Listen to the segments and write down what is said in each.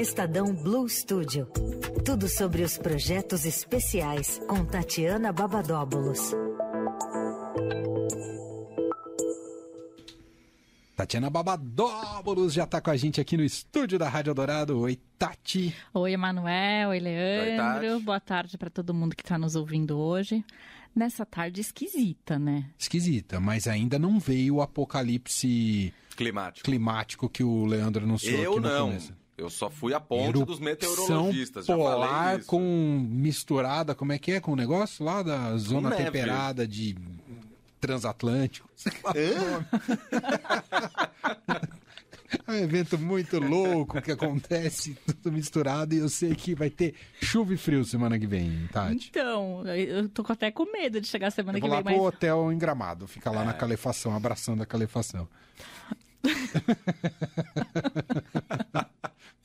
Estadão Blue Studio. Tudo sobre os projetos especiais com Tatiana Babadóbulos. Tatiana Babadóbulos já está com a gente aqui no estúdio da Rádio Dourado. Oi, Tati. Oi, Emanuel. Oi, Leandro. Oi, Boa tarde para todo mundo que está nos ouvindo hoje. Nessa tarde esquisita, né? Esquisita, mas ainda não veio o apocalipse climático, climático que o Leandro anunciou Eu aqui no não. começo. Eu só fui a ponte Erupção dos meteorologistas. Já polar falei isso. com misturada, como é que é com o negócio lá da zona neve. temperada de transatlântico. É um evento muito louco que acontece, tudo misturado, e eu sei que vai ter chuva e frio semana que vem, Tati. Então, eu tô até com medo de chegar semana Eu que vou lá vem, pro mas hotel em Gramado, ficar É. lá na calefação, abraçando a calefação.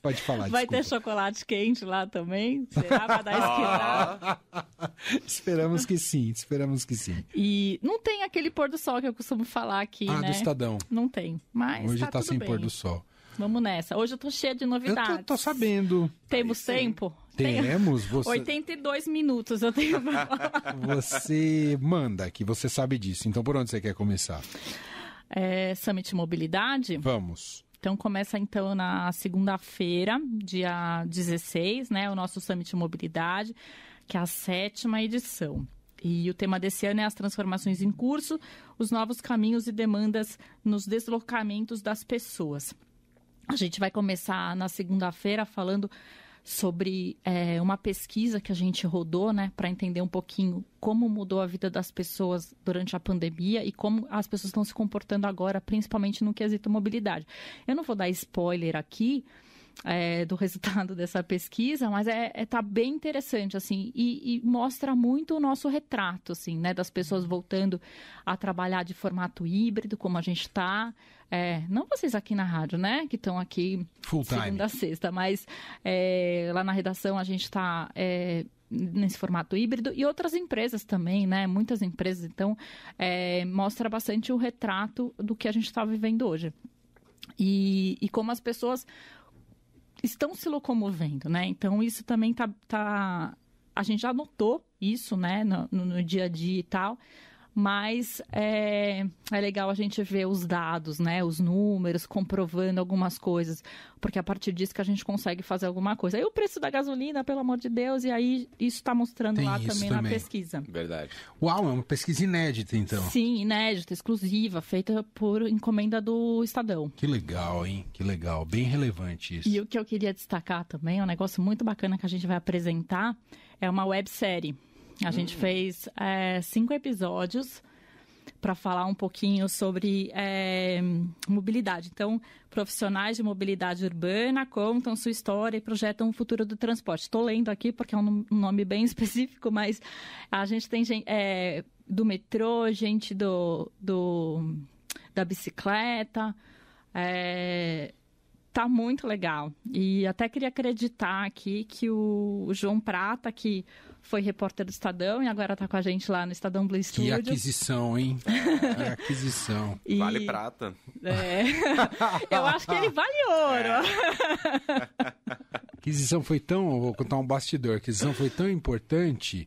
Pode falar, vai ter desculpa. chocolate quente lá também? Será? Vai dar Esperamos que sim, esperamos que sim. E não tem aquele pôr do sol que eu costumo falar aqui, ah, né? do Estadão. Não tem, mas Hoje tá, tá sem bem. pôr do sol. Vamos nessa. Hoje eu tô cheia de Eu novidades. tô, tô sabendo. Temos Aí tempo? Tem- Temos, você, 82 minutos eu tenho pra falar. você manda, que você sabe disso. Então por onde você quer começar? É, Summit Mobilidade. Vamos. Então começa então na segunda-feira, dia 16, né, o nosso Summit Mobilidade, que é a sétima edição. E o tema desse ano é as transformações em curso, os novos caminhos e demandas nos deslocamentos das pessoas. A gente vai começar na segunda-feira falando sobre é, uma pesquisa que a gente rodou, né, para entender um pouquinho como mudou a vida das pessoas durante a pandemia e como as pessoas estão se comportando agora, principalmente no quesito mobilidade. Eu não vou dar spoiler aqui. É, do resultado dessa pesquisa, mas é, é tá bem interessante assim e, e mostra muito o nosso retrato assim, né, das pessoas voltando a trabalhar de formato híbrido, como a gente está, não vocês aqui na rádio, né, que estão aqui Full time. segunda a sexta, mas é, lá na redação a gente está nesse formato híbrido e outras empresas também, né? Muitas empresas, então é, mostra bastante o retrato do que a gente está vivendo hoje. E, e como as pessoas estão se locomovendo, né? Então isso também tá, tá a gente já notou isso, né, no, no- dia a dia e tal. Mas é, é legal a gente ver os dados, né? Os números, comprovando algumas coisas. Porque a partir disso que a gente consegue fazer alguma coisa. Aí o preço da gasolina, pelo amor de Deus, e aí isso está mostrando Tem lá isso também, na também. pesquisa. verdade. Uau, é uma pesquisa inédita, então. Sim, inédita, exclusiva, feita por encomenda do Estadão. Que legal, hein? Que legal. Bem relevante isso. E o que eu queria destacar também, é um negócio muito bacana que a gente vai apresentar, é uma websérie. A gente fez é, cinco episódios para falar um pouquinho sobre é, mobilidade. Então, profissionais de mobilidade urbana contam sua história e projetam o futuro do transporte. Estou lendo aqui porque é um um nome bem específico, mas a gente tem gente é, do metrô, gente do, do da bicicleta. É, tá muito legal. E até queria acreditar aqui que o João Prata, que foi repórter do Estadão e agora tá com a gente lá no Estadão Blue Que Studio. aquisição, hein? Que aquisição. E- Vale prata. É. Eu acho que ele vale ouro. aquisição foi tão. Vou contar um bastidor. A aquisição foi tão importante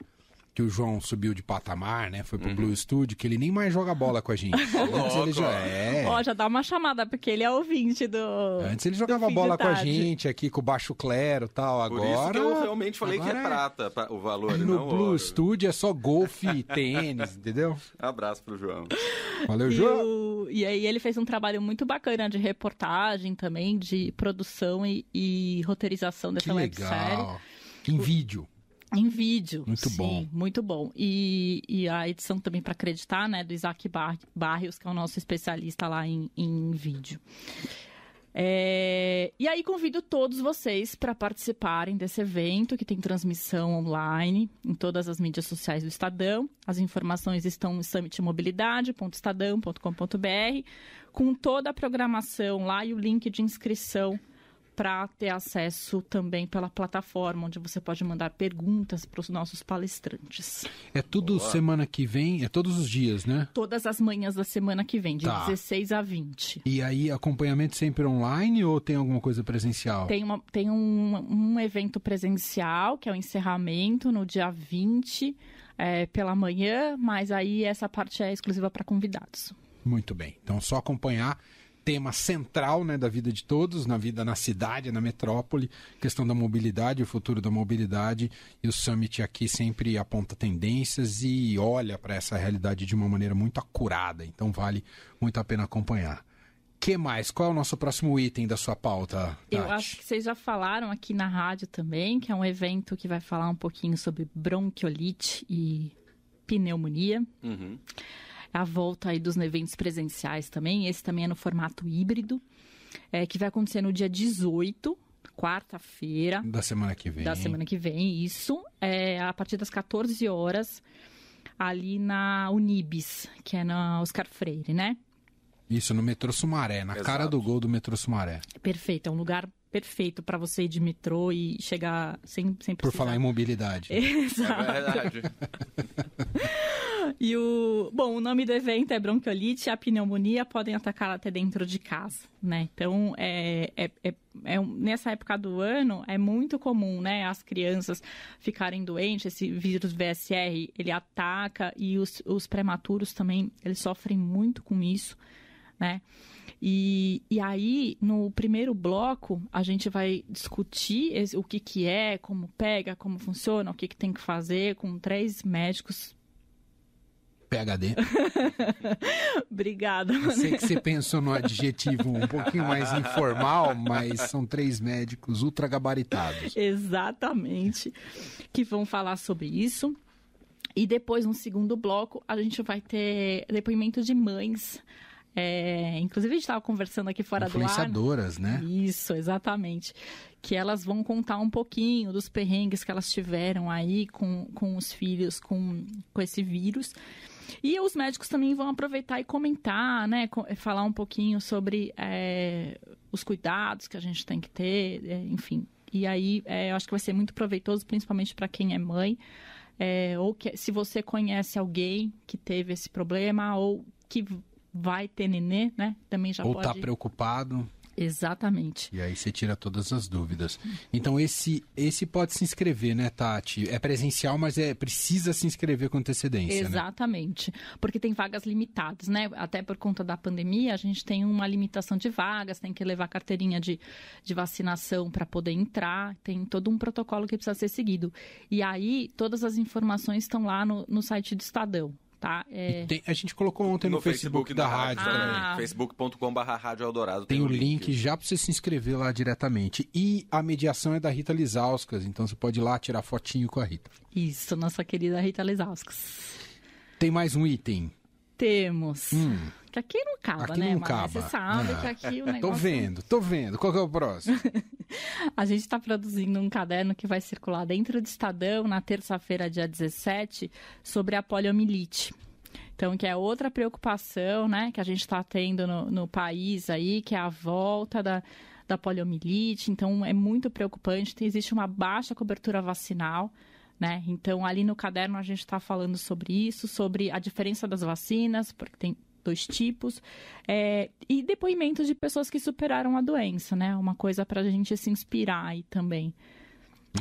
que o João subiu de patamar, né? Foi pro Blue Studio, que ele nem mais joga bola com a gente. Antes ele já é. Ó, já dá uma chamada, porque ele é ouvinte do. Antes ele jogava bola com a gente aqui com o baixo clero e tal. Por Agora. isso que eu realmente falei que agora é prata o valor, No não Blue ouro. Studio é só golfe e tênis, entendeu? Abraço pro João. Valeu, E, João. o- e aí ele fez um trabalho muito bacana de reportagem também, de produção e, e roteirização Que dessa websérie. legal. Em vídeo. Em vídeo. Muito sim, bom. Muito bom. E, e a edição também para acreditar, né, do Isaac Bar Barrios, que é o nosso especialista lá em, em vídeo. É, e aí convido todos vocês para participarem desse evento que tem transmissão online em todas as mídias sociais do Estadão. As informações estão no summitmobilidade.estadão.com.br com toda a programação lá e o link de inscrição para ter acesso também pela plataforma, onde você pode mandar perguntas para os nossos palestrantes. É tudo Boa. semana que vem? É todos os dias, né? Todas as manhãs da semana que vem, de tá. 16 a 20. E aí, acompanhamento sempre online ou tem alguma coisa presencial? Tem, uma, tem um, um evento presencial, que é o encerramento, no dia 20, é, pela manhã, mas aí essa parte é exclusiva para convidados. Muito bem. Então, só acompanhar tema central né, da vida de todos, na vida na cidade, na metrópole, questão da mobilidade, o futuro da mobilidade. E o Summit aqui sempre aponta tendências e olha para essa realidade de uma maneira muito acurada. Então vale muito a pena acompanhar. que mais? Qual é o nosso próximo item da sua pauta? Tati? Eu acho que vocês já falaram aqui na rádio também, que é um evento que vai falar um pouquinho sobre bronquiolite e pneumonia. Uhum a volta aí dos eventos presenciais também. Esse também é no formato híbrido, é, que vai acontecer no dia 18, quarta-feira. Da semana que vem. Da semana que vem, isso. É, a partir das 14 horas, ali na Unibis, que é na Oscar Freire, né? Isso, no metrô Sumaré, na Exato. cara do gol do metrô Sumaré. Perfeito, é um lugar perfeito para você ir de metrô e chegar sem, sem precisar. Por falar em mobilidade. Exato. É verdade. E o. Bom, o nome do evento é bronquiolite e a pneumonia podem atacar até dentro de casa, né? Então, é, é, é, é, nessa época do ano, é muito comum, né? As crianças ficarem doentes, esse vírus VSR, ele ataca e os, os prematuros também, eles sofrem muito com isso, né? E, e aí, no primeiro bloco, a gente vai discutir esse, o que, que é, como pega, como funciona, o que, que tem que fazer, com três médicos PHD. Obrigada. Eu sei que você pensou no adjetivo um pouquinho mais informal, mas são três médicos ultra gabaritados. Exatamente. Que vão falar sobre isso. E depois, no segundo bloco, a gente vai ter depoimento de mães. É, inclusive, a gente estava conversando aqui fora do ar. Influenciadoras, né? Isso, exatamente. Que elas vão contar um pouquinho dos perrengues que elas tiveram aí com, com os filhos com, com esse vírus. E os médicos também vão aproveitar e comentar, né? Falar um pouquinho sobre é, os cuidados que a gente tem que ter, é, enfim. E aí, eu acho que vai ser muito proveitoso, principalmente para quem é mãe. É, ou que, se você conhece alguém que teve esse problema ou que vai ter nenê, né? Também já ou pode... Ou tá preocupado. Exatamente. E aí você tira todas as dúvidas. Então esse esse pode se inscrever, né, Tati? É presencial, mas é precisa se inscrever com antecedência, né? Exatamente. Né? Porque tem vagas limitadas, né? Até por conta da pandemia, a gente tem uma limitação de vagas, tem que levar carteirinha de, de vacinação para poder entrar, tem todo um protocolo que precisa ser seguido. E aí, todas as informações estão lá no, no site do Estadão tá? É... Tem, a gente colocou ontem no, no Facebook, Facebook, da, da rádio. Ah. Facebook.com.br Rádio Eldorado. Tem, tem o link. link. já para você se inscrever lá diretamente. E a mediação é da Rita Lizauskas, então você pode ir lá tirar fotinho com a Rita. Isso, nossa querida Rita Lizauskas. Tem mais um item. Temos. Hum. Que aqui não acaba, aqui né? Não acaba. Você sabe que aqui o negócio... Tô vendo, tô vendo. Qual que é o próximo? a gente está produzindo um caderno que vai circular dentro do Estadão na terça-feira, dia 17, sobre a poliomielite. Então, que é outra preocupação, né, que a gente está tendo no, no país aí, que é a volta da, da poliomielite. Então, é muito preocupante. Existe uma baixa cobertura vacinal. Né? Então, ali no caderno a gente está falando sobre isso, sobre a diferença das vacinas, porque tem dois tipos, é, e depoimentos de pessoas que superaram a doença, né? Uma coisa para a gente se inspirar aí também.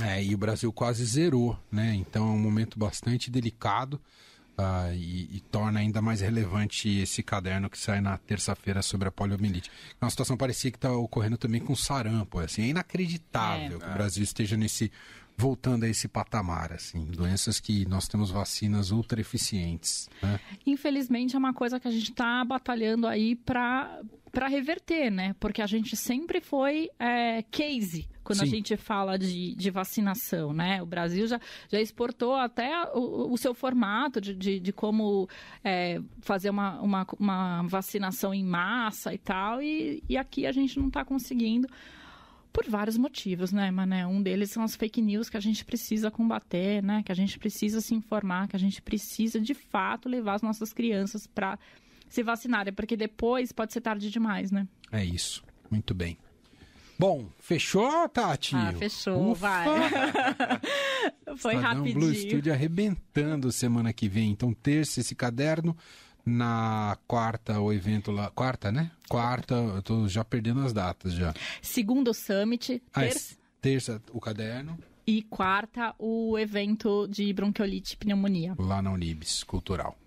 É, e o Brasil quase zerou, né? Então é um momento bastante delicado. Uh, e, e, torna ainda mais relevante esse caderno que sai na terça-feira sobre a poliomielite. É uma situação parecia que está ocorrendo também com sarampo. Assim, é inacreditável é. que o Brasil esteja nesse voltando a esse patamar, assim, doenças que nós temos vacinas ultra eficientes. Né? Infelizmente é uma coisa que a gente está batalhando aí para para reverter, né? Porque a gente sempre foi é, case quando Sim. a gente fala de, de vacinação, né? O Brasil já, já exportou até o, o seu formato de, de, de como é, fazer uma, uma, uma, vacinação em massa e tal, e, e aqui a gente não está conseguindo por vários motivos, né, Mané? Um deles são as fake news que a gente precisa combater, né? Que a gente precisa se informar, que a gente precisa, de fato, levar as nossas crianças para se vacinarem, porque depois pode ser tarde demais, né? É isso. Muito bem. Bom, fechou, Tati? Ah, fechou, Ufa! vai. Foi Estadão Blue rapidinho. Studio arrebentando semana que vem. Então, terça esse caderno. Na quarta, o evento lá. Quarta, né? Quarta, eu tô já perdendo as datas já. Segundo o Summit, Ah, terça terça, o caderno, e quarta, o evento de bronquiolite e pneumonia. lá na Unibis Cultural.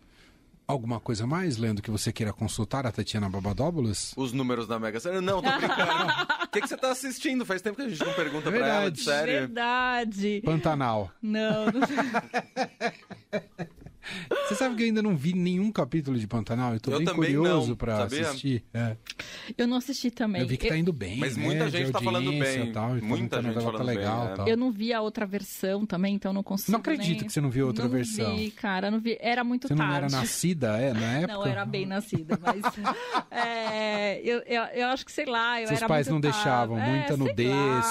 Alguma coisa mais, Leandro, que você queira consultar a Tatiana Babadóbulos? Os números da Mega Sena. Não, tô brincando. O que, que você tá assistindo? Faz tempo que a gente não pergunta pra ela, de Verdade. sério. Verdade. Pantanal. Não, não Você sabe que eu ainda não vi nenhum capítulo de Pantanal? Eu tô Eu bem também curioso não, pra sabia? assistir. É. eu não assisti também. Eu vi que tá indo bem. Mas né, muita de gente tá falando bem. e Tal, e Muita gente tá falando legal. bem, é. tal. Eu não vi a outra versão também, então não consigo. Não acredito nem- que você não viu outra não versão. Vi, cara, não vi. Era muito Você não tarde. era nascida, é, na época? Não, era bem nascida, mas é, eu, eu, eu acho que, sei lá, eu Seus era pais muito não tarde. deixavam, É, muita nudez,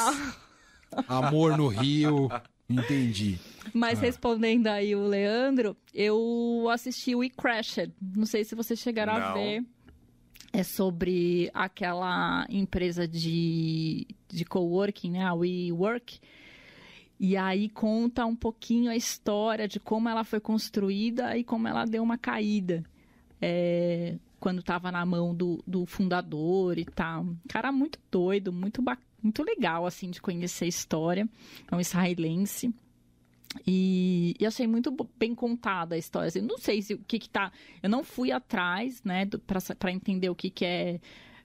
amor no rio. Entendi. Mas Ah. respondendo aí o Leandro, eu assisti o We Crashed. Não sei se vocês chegaram a ver. É sobre aquela empresa de, de coworking, né? A WeWork. E aí conta um pouquinho a história de como ela foi construída e como ela deu uma caída. É, quando estava na mão do, do fundador e tal. Cara muito doido, muito, ba- muito legal, assim, de conhecer a história. É um israelense. E, e achei muito bem contada a história. Assim, não sei se o que que tá. Eu não fui atrás, né, para entender o que que é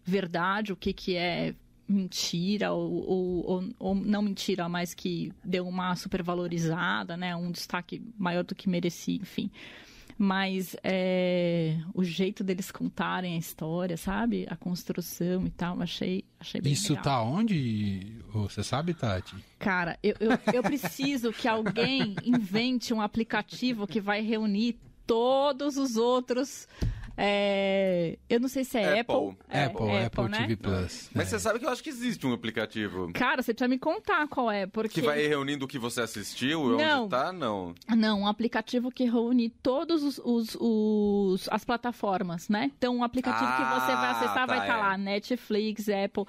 verdade, o que que é mentira ou, ou, ou- ou não mentira, mas que deu uma supervalorizada, né, um destaque maior do que merecia, enfim. Mas é, o jeito deles contarem a história, sabe? A construção e tal, achei, achei bem Isso legal. tá onde? Você sabe, Tati? Cara, eu, eu, eu preciso que alguém invente um aplicativo que vai reunir todos os outros. É, Eu não sei se é Apple. Apple. É, Apple, Apple, né? TV Plus. Mas É. você sabe que eu acho que existe um aplicativo Cara, você precisa me contar qual é, porque. que vai reunindo o que você assistiu e Não. onde tá? Não. Não, um aplicativo que reúne todos os, os- os- as plataformas, né? Então, um aplicativo que você vai Ah, acessar vai tá, estar é. lá, Netflix, Apple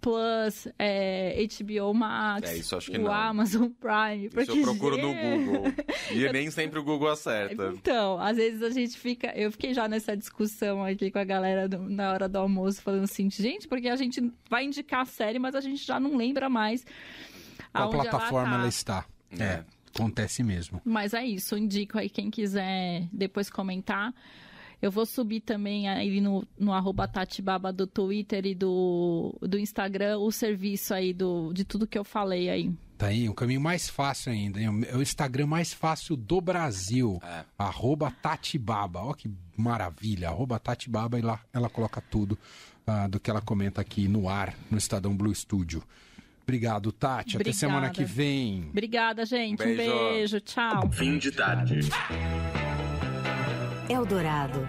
Plus, é, HBO Max, É, isso acho que o não. Amazon Prime. Isso porque, eu procuro no Google. E nem sempre o Google acerta. Então, às vezes a gente fica. Eu fiquei já nessa discussão aqui com a galera do- na hora do almoço, falando assim, gente, porque a gente vai indicar a série, mas a gente já não lembra mais Qual aonde plataforma ela ela, tá. está? É. É, acontece mesmo. Mas é isso, indico aí quem quiser depois comentar. Eu vou subir também aí no, no arroba Tatibaba do Twitter e do, do Instagram o serviço aí do, de tudo que eu falei aí. Tá aí, um caminho mais fácil ainda. hein? É o Instagram mais fácil do Brasil. É. Arroba Tatibaba. Ó que maravilha. Arroba Tatibaba e lá ela coloca tudo ah, do que ela comenta aqui no ar, no Estadão Blue Studio. Obrigado, Tati. Até Obrigada. semana que vem. Obrigada, gente. Um Beijo. beijo. Tchau. Fim de tarde. Eldorado.